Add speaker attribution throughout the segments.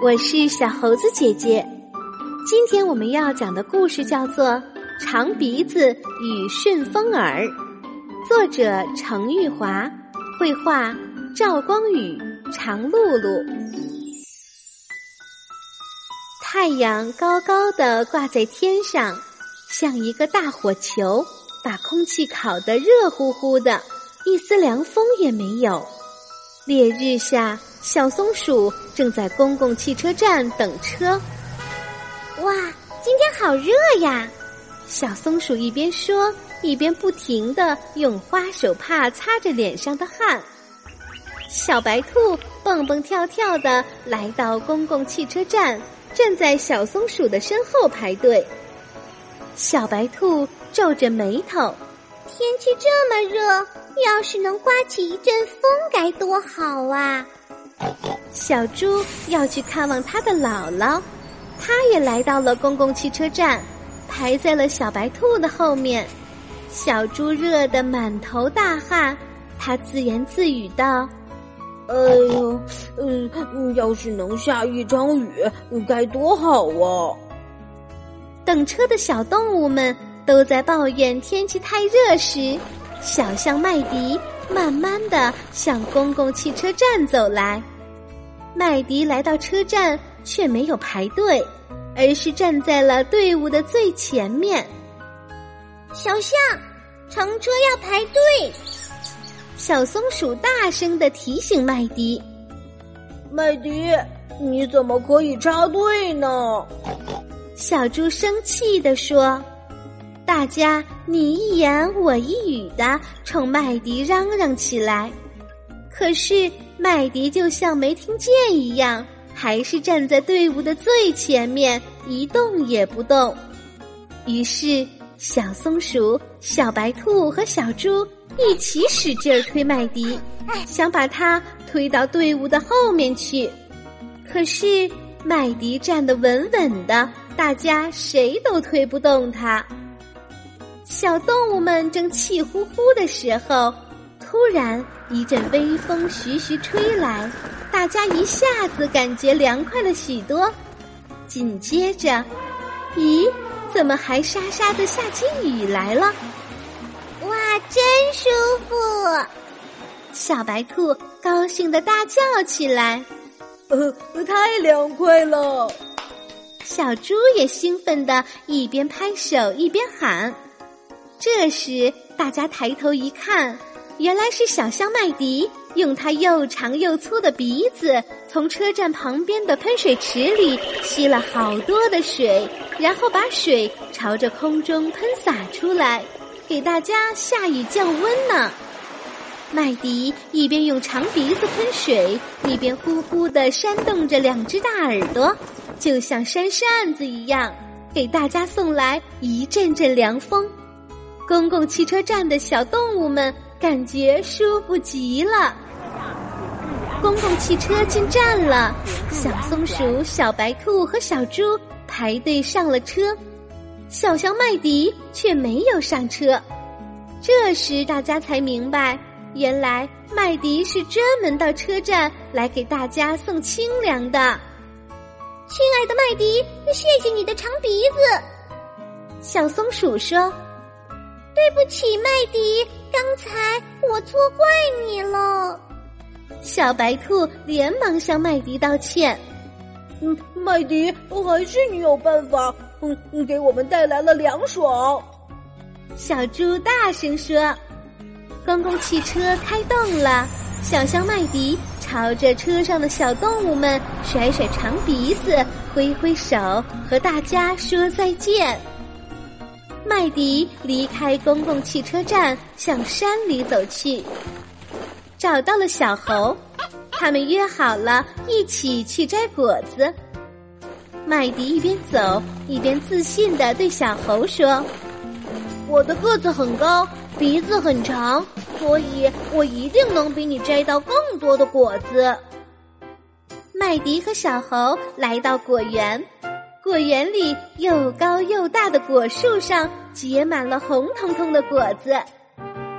Speaker 1: 我是小猴子姐姐。今天我们要讲的故事叫做《长鼻子与顺风耳》，作者程玉华，绘画赵光宇、常露露。太阳高高的挂在天上，像一个大火球，把空气烤得热乎乎的，一丝凉风也没有。烈日下，小松鼠正在公共汽车站等车。
Speaker 2: 哇，今天好热呀！
Speaker 1: 小松鼠一边说，一边不停的用花手帕擦着脸上的汗。小白兔蹦蹦跳跳的来到公共汽车站。站在小松鼠的身后排队，小白兔皱着眉头。
Speaker 2: 天气这么热，要是能刮起一阵风该多好啊！
Speaker 1: 小猪要去看望他的姥姥，他也来到了公共汽车站，排在了小白兔的后面。小猪热得满头大汗，他自言自语道。
Speaker 3: 哎呦，嗯，要是能下一场雨，该多好啊！
Speaker 1: 等车的小动物们都在抱怨天气太热时，小象麦迪慢慢的向公共汽车站走来。麦迪来到车站，却没有排队，而是站在了队伍的最前面。
Speaker 2: 小象，乘车要排队。
Speaker 1: 小松鼠大声的提醒麦迪：“
Speaker 3: 麦迪，你怎么可以插队呢？”
Speaker 1: 小猪生气的说：“大家你一言我一语的冲麦迪嚷嚷起来，可是麦迪就像没听见一样，还是站在队伍的最前面，一动也不动。”于是，小松鼠、小白兔和小猪。一起使劲儿推麦迪，想把他推到队伍的后面去。可是麦迪站得稳稳的，大家谁都推不动他。小动物们正气呼呼的时候，突然一阵微风徐徐吹来，大家一下子感觉凉快了许多。紧接着，咦，怎么还沙沙的下起雨来了？
Speaker 2: 哇真舒服！
Speaker 1: 小白兔高兴的大叫起来：“
Speaker 3: 呃，太凉快了！”
Speaker 1: 小猪也兴奋的一边拍手一边喊。这时，大家抬头一看，原来是小象麦迪用它又长又粗的鼻子从车站旁边的喷水池里吸了好多的水，然后把水朝着空中喷洒出来。给大家下雨降温呢。麦迪一边用长鼻子喷水，一边呼呼的扇动着两只大耳朵，就像扇扇子一样，给大家送来一阵阵凉风。公共汽车站的小动物们感觉舒服极了。公共汽车进站了，小松鼠、小白兔和小猪排队上了车。小象麦迪却没有上车，这时大家才明白，原来麦迪是专门到车站来给大家送清凉的。
Speaker 2: 亲爱的麦迪，谢谢你的长鼻子。
Speaker 1: 小松鼠说：“
Speaker 2: 对不起，麦迪，刚才我错怪你了。”
Speaker 1: 小白兔连忙向麦迪道歉。
Speaker 3: 嗯，麦迪，还是你有办法。嗯，给我们带来了凉爽。
Speaker 1: 小猪大声说：“公共汽车开动了，小象麦迪朝着车上的小动物们甩甩长鼻子，挥挥手，和大家说再见。”麦迪离开公共汽车站，向山里走去，找到了小猴，他们约好了一起去摘果子。麦迪一边走一边自信的对小猴说：“
Speaker 3: 我的个子很高，鼻子很长，所以我一定能比你摘到更多的果子。”
Speaker 1: 麦迪和小猴来到果园，果园里又高又大的果树上结满了红彤彤的果子。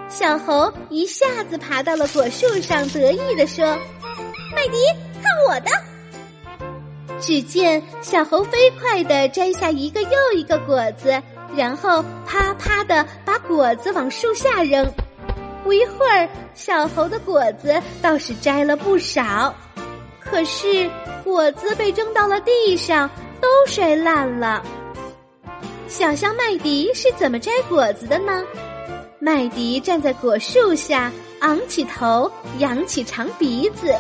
Speaker 1: 小猴一下子爬到了果树上，得意地说：“
Speaker 2: 麦迪，看我的！”
Speaker 1: 只见小猴飞快地摘下一个又一个果子，然后啪啪地把果子往树下扔。不一会儿，小猴的果子倒是摘了不少，可是果子被扔到了地上，都摔烂了。小象麦迪是怎么摘果子的呢？麦迪站在果树下，昂起头，扬起长鼻子，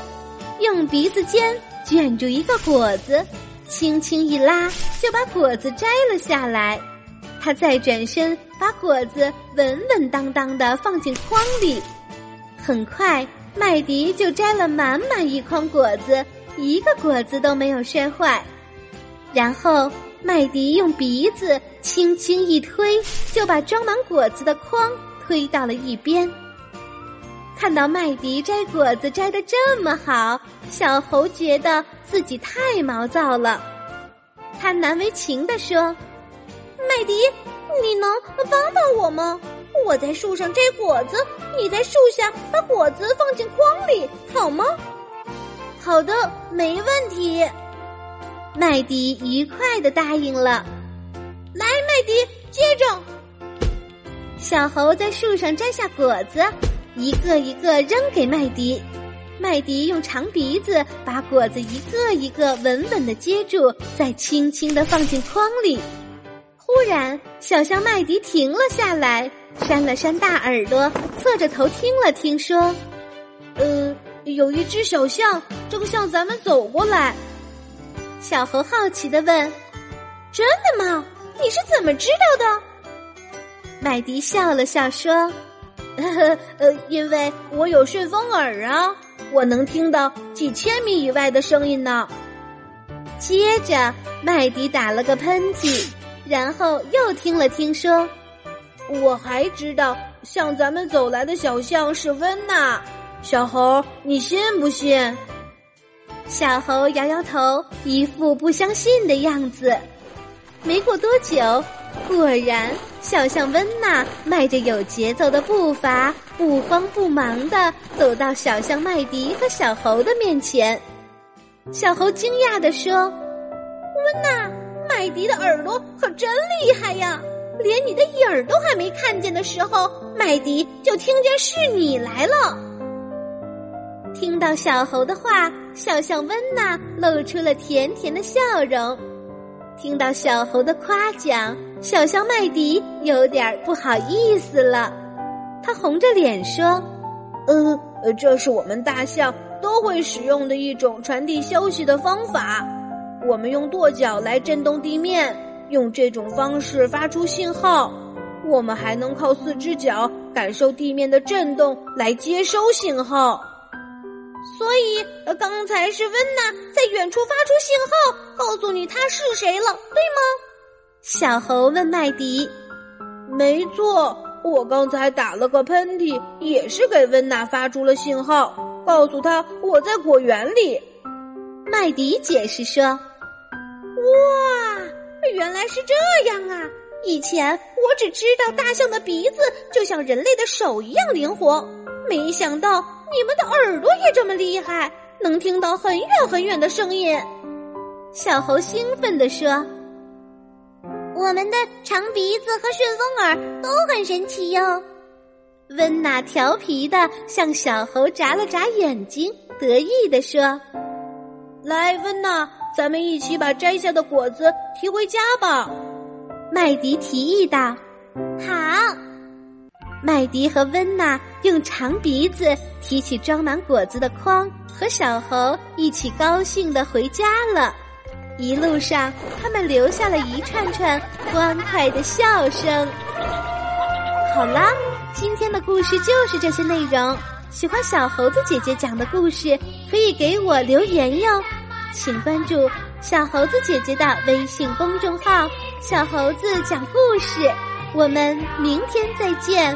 Speaker 1: 用鼻子尖卷住一个果子，轻轻一拉，就把果子摘了下来。他再转身，把果子稳稳当当的放进筐里。很快，麦迪就摘了满满一筐果子，一个果子都没有摔坏。然后，麦迪用鼻子轻轻一推，就把装满果子的筐。推到了一边。看到麦迪摘果子摘的这么好，小猴觉得自己太毛躁了。他难为情地说：“
Speaker 3: 麦迪，你能帮帮我吗？我在树上摘果子，你在树下把果子放进筐里，好吗？”“
Speaker 1: 好的，没问题。”麦迪愉快的答应了。
Speaker 3: 来，麦迪，接着。
Speaker 1: 小猴在树上摘下果子，一个一个扔给麦迪。麦迪用长鼻子把果子一个一个稳稳的接住，再轻轻的放进筐里。忽然，小象麦迪停了下来，扇了扇大耳朵，侧着头听了听，说：“
Speaker 3: 呃，有一只小象正向咱们走过来。”
Speaker 1: 小猴好奇的问：“
Speaker 3: 真的吗？你是怎么知道的？”
Speaker 1: 麦迪笑了笑说：“呵 呵
Speaker 3: 呃，因为我有顺风耳啊，我能听到几千米以外的声音呢。”
Speaker 1: 接着，麦迪打了个喷嚏，然后又听了听，说：“
Speaker 3: 我还知道向咱们走来的小象是温娜。小猴，你信不信？”
Speaker 1: 小猴摇摇头，一副不相信的样子。没过多久。果然，小象温娜迈着有节奏的步伐，不慌不忙的走到小象麦迪和小猴的面前。小猴惊讶的说：“
Speaker 3: 温娜，麦迪的耳朵可真厉害呀！连你的影儿都还没看见的时候，麦迪就听见是你来了。”
Speaker 1: 听到小猴的话，小象温娜露出了甜甜的笑容。听到小猴的夸奖。小象麦迪有点不好意思了，他红着脸说：“
Speaker 3: 呃，这是我们大象都会使用的一种传递消息的方法。我们用跺脚来震动地面，用这种方式发出信号。我们还能靠四只脚感受地面的震动来接收信号。所以，刚才是温娜在远处发出信号，告诉你他是谁了，对吗？”
Speaker 1: 小猴问麦迪：“
Speaker 3: 没错，我刚才打了个喷嚏，也是给温娜发出了信号，告诉他我在果园里。”
Speaker 1: 麦迪解释说：“
Speaker 3: 哇，原来是这样啊！以前我只知道大象的鼻子就像人类的手一样灵活，没想到你们的耳朵也这么厉害，能听到很远很远的声音。”
Speaker 1: 小猴兴奋地说。
Speaker 2: 我们的长鼻子和顺风耳都很神奇哟。
Speaker 1: 温娜调皮的向小猴眨了眨眼睛，得意地说：“
Speaker 3: 来，温娜，咱们一起把摘下的果子提回家吧。”
Speaker 1: 麦迪提议道：“
Speaker 2: 好。”
Speaker 1: 麦迪和温娜用长鼻子提起装满果子的筐，和小猴一起高兴的回家了。一路上，他们留下了一串串欢快的笑声。好啦，今天的故事就是这些内容。喜欢小猴子姐姐讲的故事，可以给我留言哟。请关注小猴子姐姐的微信公众号“小猴子讲故事”。我们明天再见。